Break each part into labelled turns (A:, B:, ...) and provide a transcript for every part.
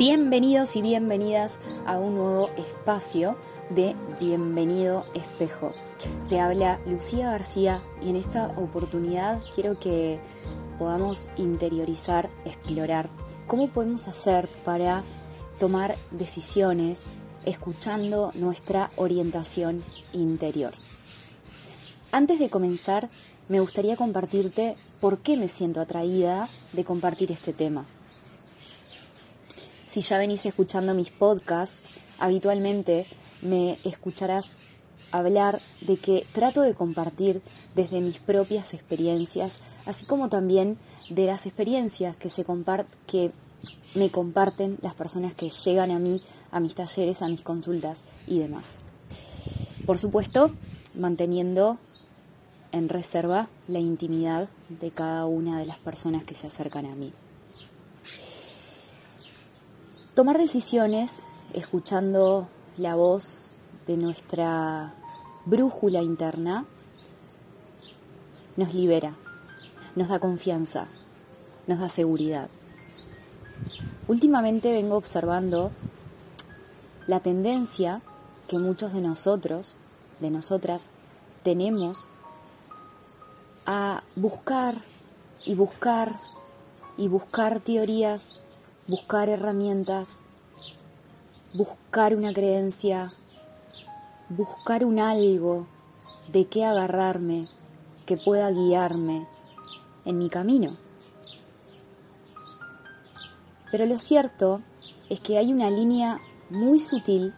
A: Bienvenidos y bienvenidas a un nuevo espacio de Bienvenido Espejo. Te habla Lucía García y en esta oportunidad quiero que podamos interiorizar, explorar cómo podemos hacer para tomar decisiones escuchando nuestra orientación interior. Antes de comenzar, me gustaría compartirte por qué me siento atraída de compartir este tema. Si ya venís escuchando mis podcasts, habitualmente me escucharás hablar de que trato de compartir desde mis propias experiencias, así como también de las experiencias que, se que me comparten las personas que llegan a mí, a mis talleres, a mis consultas y demás. Por supuesto, manteniendo en reserva la intimidad de cada una de las personas que se acercan a mí. Tomar decisiones escuchando la voz de nuestra brújula interna nos libera, nos da confianza, nos da seguridad. Últimamente vengo observando la tendencia que muchos de nosotros, de nosotras, tenemos a buscar y buscar y buscar teorías buscar herramientas, buscar una creencia, buscar un algo de qué agarrarme que pueda guiarme en mi camino. Pero lo cierto es que hay una línea muy sutil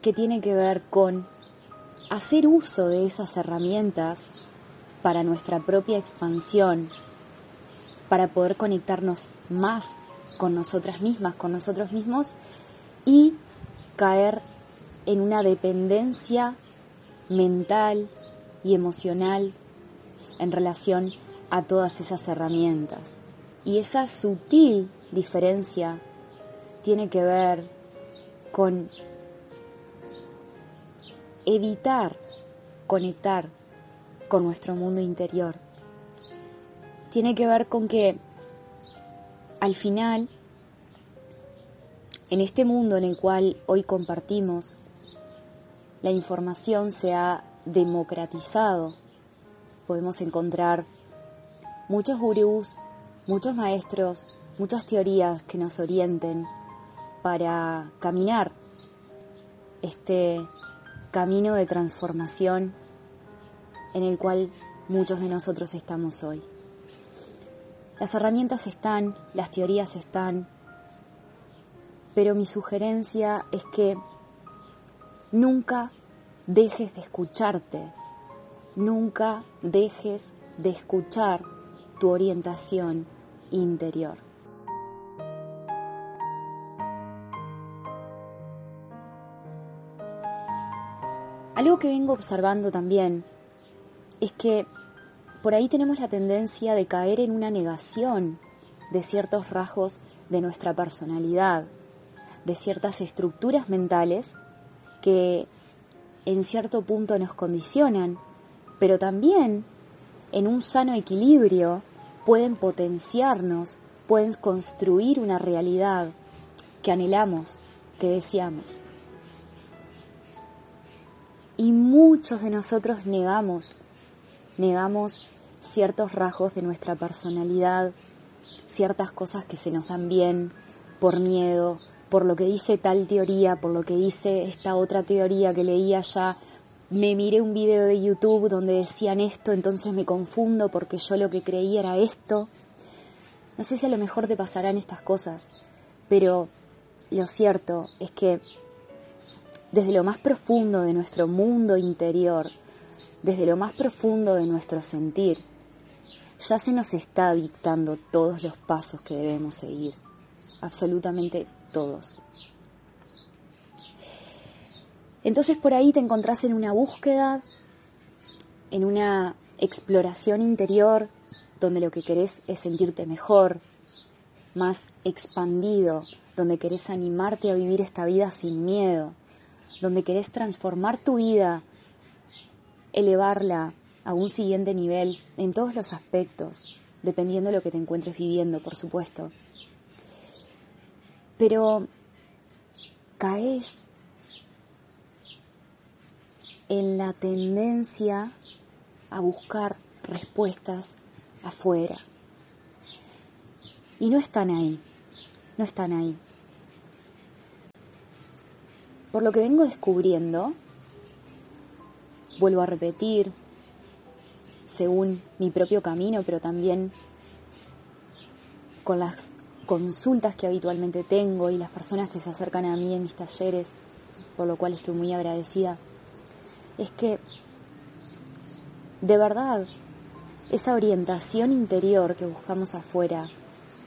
A: que tiene que ver con hacer uso de esas herramientas para nuestra propia expansión para poder conectarnos más con nosotras mismas, con nosotros mismos y caer en una dependencia mental y emocional en relación a todas esas herramientas. Y esa sutil diferencia tiene que ver con evitar conectar con nuestro mundo interior tiene que ver con que al final, en este mundo en el cual hoy compartimos, la información se ha democratizado. Podemos encontrar muchos gurús, muchos maestros, muchas teorías que nos orienten para caminar este camino de transformación en el cual muchos de nosotros estamos hoy. Las herramientas están, las teorías están, pero mi sugerencia es que nunca dejes de escucharte, nunca dejes de escuchar tu orientación interior. Algo que vengo observando también es que por ahí tenemos la tendencia de caer en una negación de ciertos rasgos de nuestra personalidad, de ciertas estructuras mentales que en cierto punto nos condicionan, pero también en un sano equilibrio pueden potenciarnos, pueden construir una realidad que anhelamos, que deseamos. Y muchos de nosotros negamos, negamos ciertos rasgos de nuestra personalidad, ciertas cosas que se nos dan bien por miedo, por lo que dice tal teoría, por lo que dice esta otra teoría que leí allá. Me miré un video de YouTube donde decían esto, entonces me confundo porque yo lo que creía era esto. No sé si a lo mejor te pasarán estas cosas, pero lo cierto es que desde lo más profundo de nuestro mundo interior, desde lo más profundo de nuestro sentir, ya se nos está dictando todos los pasos que debemos seguir, absolutamente todos. Entonces por ahí te encontrás en una búsqueda, en una exploración interior, donde lo que querés es sentirte mejor, más expandido, donde querés animarte a vivir esta vida sin miedo, donde querés transformar tu vida, elevarla, a un siguiente nivel en todos los aspectos, dependiendo de lo que te encuentres viviendo, por supuesto. Pero caes en la tendencia a buscar respuestas afuera. Y no están ahí, no están ahí. Por lo que vengo descubriendo, vuelvo a repetir, según mi propio camino, pero también con las consultas que habitualmente tengo y las personas que se acercan a mí en mis talleres, por lo cual estoy muy agradecida, es que de verdad esa orientación interior que buscamos afuera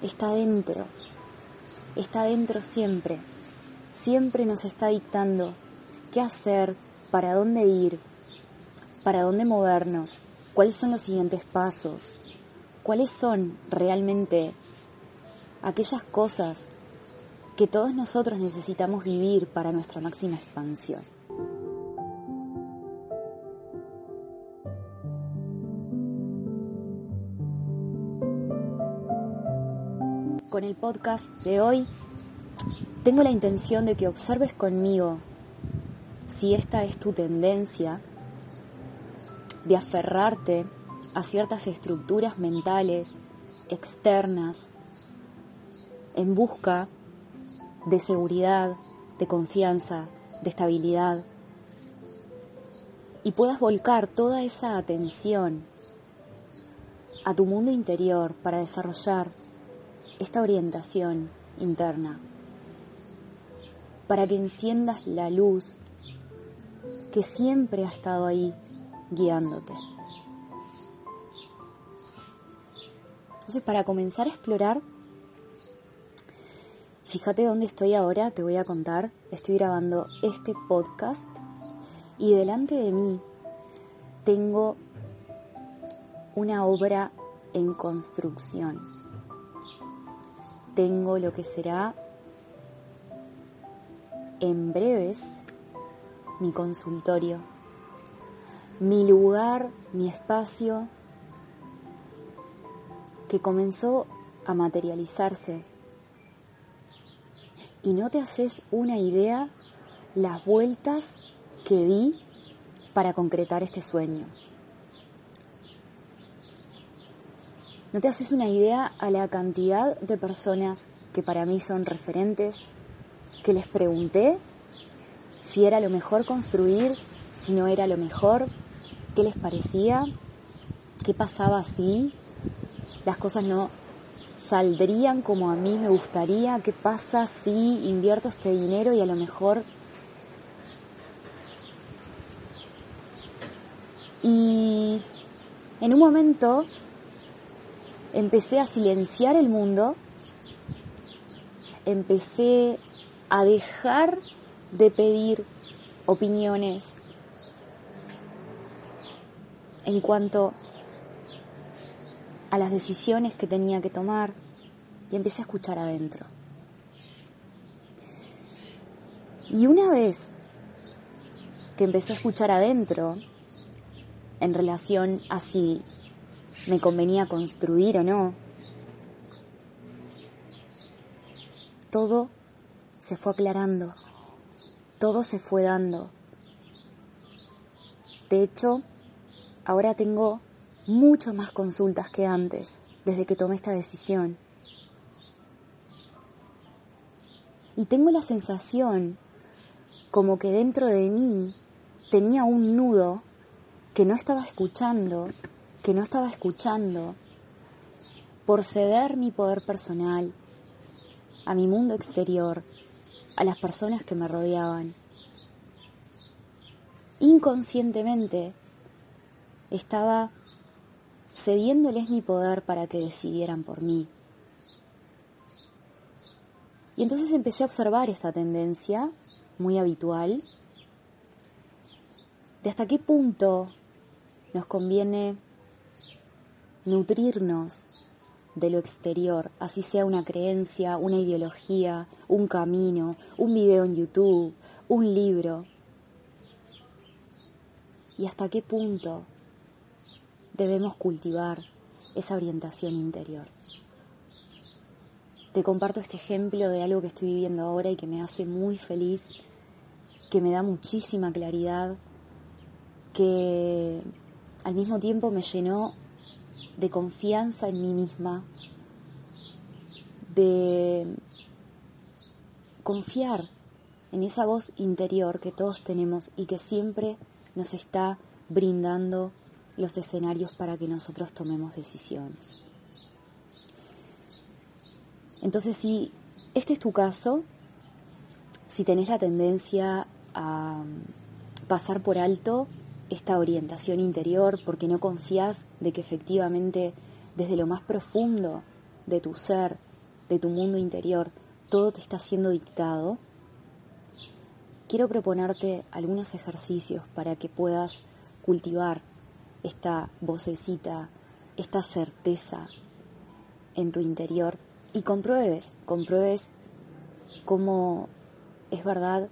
A: está dentro, está dentro siempre, siempre nos está dictando qué hacer, para dónde ir, para dónde movernos, cuáles son los siguientes pasos, cuáles son realmente aquellas cosas que todos nosotros necesitamos vivir para nuestra máxima expansión. Con el podcast de hoy tengo la intención de que observes conmigo si esta es tu tendencia de aferrarte a ciertas estructuras mentales externas en busca de seguridad, de confianza, de estabilidad, y puedas volcar toda esa atención a tu mundo interior para desarrollar esta orientación interna, para que enciendas la luz que siempre ha estado ahí guiándote. Entonces, para comenzar a explorar Fíjate dónde estoy ahora, te voy a contar. Estoy grabando este podcast y delante de mí tengo una obra en construcción. Tengo lo que será en breves mi consultorio, mi lugar, mi espacio que comenzó a materializarse y no te haces una idea las vueltas que di para concretar este sueño. No te haces una idea a la cantidad de personas que para mí son referentes, que les pregunté si era lo mejor construir, si no era lo mejor, qué les parecía, qué pasaba si las cosas no saldrían como a mí me gustaría? ¿Qué pasa si invierto este dinero y a lo mejor... Y en un momento empecé a silenciar el mundo, empecé a dejar de pedir opiniones en cuanto a las decisiones que tenía que tomar y empecé a escuchar adentro. Y una vez que empecé a escuchar adentro, en relación a si me convenía construir o no, todo se fue aclarando, todo se fue dando. De hecho, ahora tengo mucho más consultas que antes, desde que tomé esta decisión. Y tengo la sensación como que dentro de mí tenía un nudo que no estaba escuchando, que no estaba escuchando, por ceder mi poder personal a mi mundo exterior, a las personas que me rodeaban. Inconscientemente estaba cediéndoles mi poder para que decidieran por mí. Y entonces empecé a observar esta tendencia muy habitual de hasta qué punto nos conviene nutrirnos de lo exterior, así sea una creencia, una ideología, un camino, un video en YouTube, un libro. Y hasta qué punto debemos cultivar esa orientación interior. te comparto este ejemplo de algo que estoy viviendo ahora y que me hace muy feliz, que me da muchísima claridad, que al mismo tiempo me llenó de confianza en mí misma, de confiar en esa voz interior que todos tenemos y que siempre nos está brindando los escenarios para que nosotros tomemos decisiones. Entonces, si este es tu caso, si tenés la tendencia a pasar por alto esta orientación interior porque no confías de que efectivamente desde lo más profundo de tu ser, de tu mundo interior, todo te está siendo dictado, quiero proponerte algunos ejercicios para que puedas cultivar esta vocecita, esta certeza en tu interior y compruebes, compruebes cómo es verdad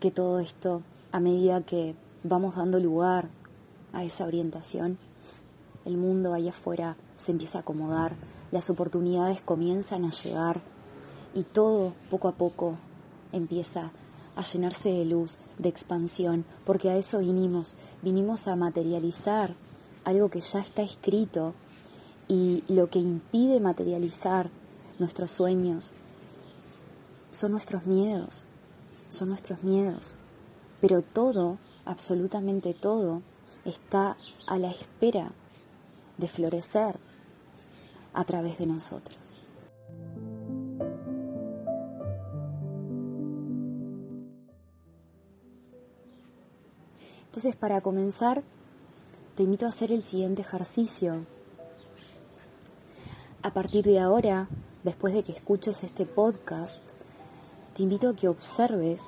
A: que todo esto, a medida que vamos dando lugar a esa orientación, el mundo allá afuera se empieza a acomodar, las oportunidades comienzan a llegar y todo poco a poco empieza a llenarse de luz, de expansión, porque a eso vinimos, vinimos a materializar algo que ya está escrito y lo que impide materializar nuestros sueños son nuestros miedos, son nuestros miedos. Pero todo, absolutamente todo, está a la espera de florecer a través de nosotros. Entonces, para comenzar, te invito a hacer el siguiente ejercicio. A partir de ahora, después de que escuches este podcast, te invito a que observes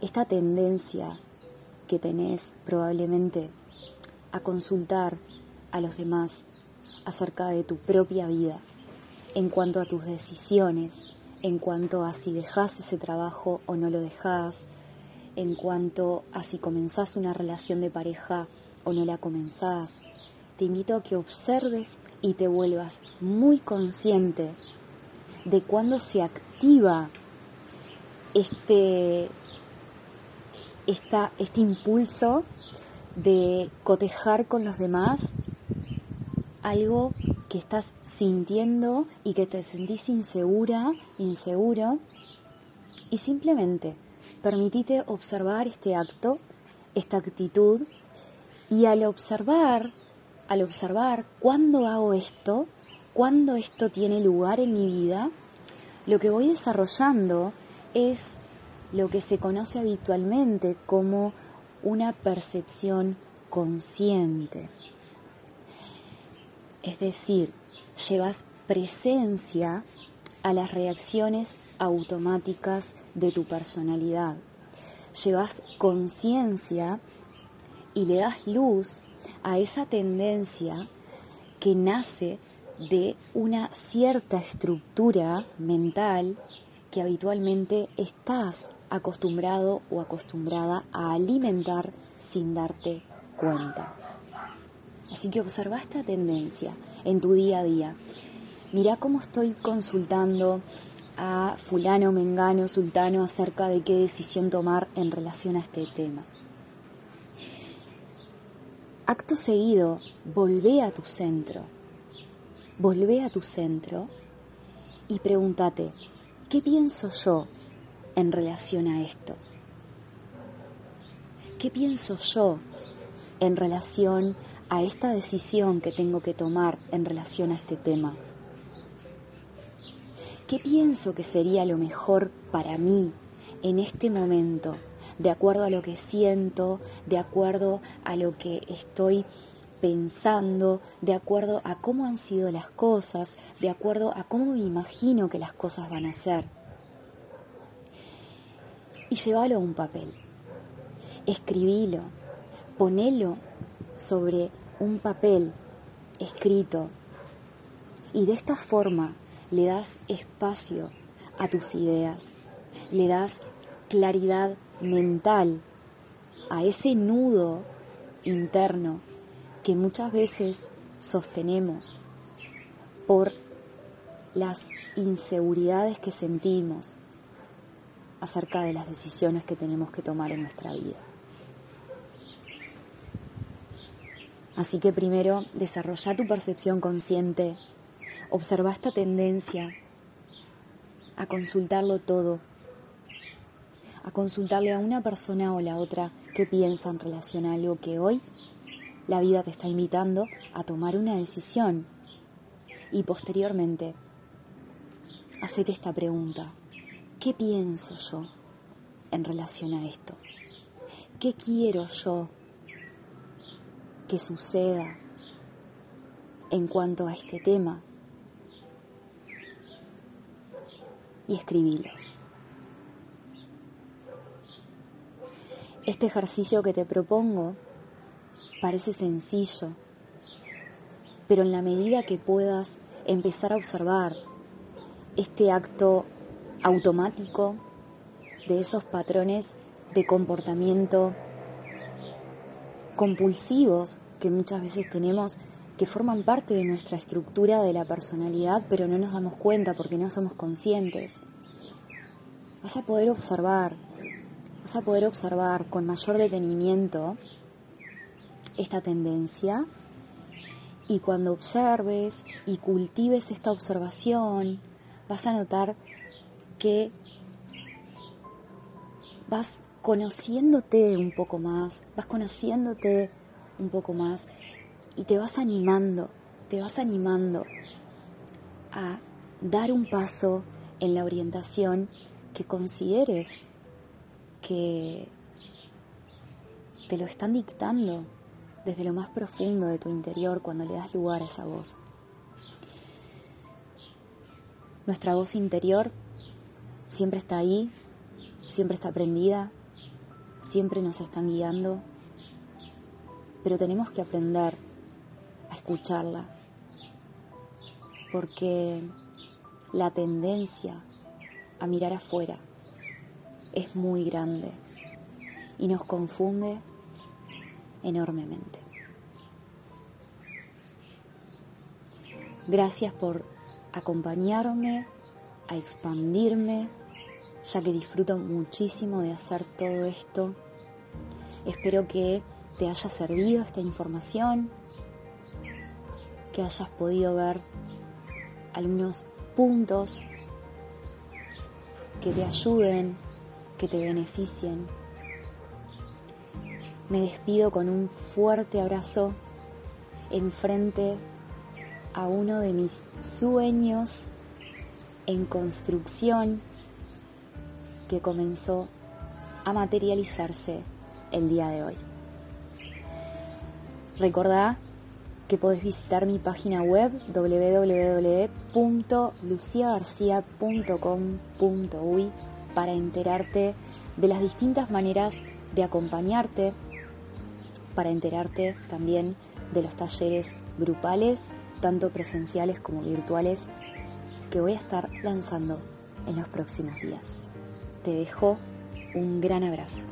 A: esta tendencia que tenés probablemente a consultar a los demás acerca de tu propia vida, en cuanto a tus decisiones, en cuanto a si dejas ese trabajo o no lo dejas, en cuanto a si comenzás una relación de pareja o no la comenzás, te invito a que observes y te vuelvas muy consciente de cuándo se activa este, este impulso de cotejar con los demás algo que estás sintiendo y que te sentís insegura, inseguro, y simplemente permitite observar este acto, esta actitud, y al observar, al observar cuándo hago esto, cuándo esto tiene lugar en mi vida, lo que voy desarrollando es lo que se conoce habitualmente como una percepción consciente. Es decir, llevas presencia a las reacciones automáticas de tu personalidad. Llevas conciencia y le das luz a esa tendencia que nace de una cierta estructura mental que habitualmente estás acostumbrado o acostumbrada a alimentar sin darte cuenta. Así que observa esta tendencia en tu día a día. Mira cómo estoy consultando a fulano, mengano, sultano acerca de qué decisión tomar en relación a este tema. Acto seguido, volvé a tu centro. Volvé a tu centro y pregúntate, ¿qué pienso yo en relación a esto? ¿Qué pienso yo en relación a esta decisión que tengo que tomar en relación a este tema? ¿Qué pienso que sería lo mejor para mí en este momento? De acuerdo a lo que siento, de acuerdo a lo que estoy pensando, de acuerdo a cómo han sido las cosas, de acuerdo a cómo me imagino que las cosas van a ser. Y llévalo a un papel. Escribilo, ponelo sobre un papel escrito. Y de esta forma le das espacio a tus ideas, le das claridad mental a ese nudo interno que muchas veces sostenemos por las inseguridades que sentimos acerca de las decisiones que tenemos que tomar en nuestra vida. Así que primero desarrolla tu percepción consciente, observa esta tendencia a consultarlo todo, a consultarle a una persona o la otra que piensa en relación a algo que hoy la vida te está invitando a tomar una decisión. Y posteriormente, hacete esta pregunta. ¿Qué pienso yo en relación a esto? ¿Qué quiero yo que suceda en cuanto a este tema? Y escribilo. Este ejercicio que te propongo parece sencillo, pero en la medida que puedas empezar a observar este acto automático de esos patrones de comportamiento compulsivos que muchas veces tenemos que forman parte de nuestra estructura de la personalidad, pero no nos damos cuenta porque no somos conscientes. Vas a poder observar, vas a poder observar con mayor detenimiento esta tendencia y cuando observes y cultives esta observación, vas a notar que vas conociéndote un poco más, vas conociéndote un poco más y te vas animando, te vas animando a dar un paso en la orientación que consideres que te lo están dictando desde lo más profundo de tu interior cuando le das lugar a esa voz. Nuestra voz interior siempre está ahí, siempre está prendida, siempre nos están guiando, pero tenemos que aprender escucharla, porque la tendencia a mirar afuera es muy grande y nos confunde enormemente. Gracias por acompañarme a expandirme, ya que disfruto muchísimo de hacer todo esto. Espero que te haya servido esta información, que hayas podido ver algunos puntos que te ayuden, que te beneficien me despido con un fuerte abrazo enfrente a uno de mis sueños en construcción que comenzó a materializarse el día de hoy. Recordá que podés visitar mi página web www.luciagarcia.com.uy para enterarte de las distintas maneras de acompañarte para enterarte también de los talleres grupales, tanto presenciales como virtuales, que voy a estar lanzando en los próximos días. Te dejo un gran abrazo.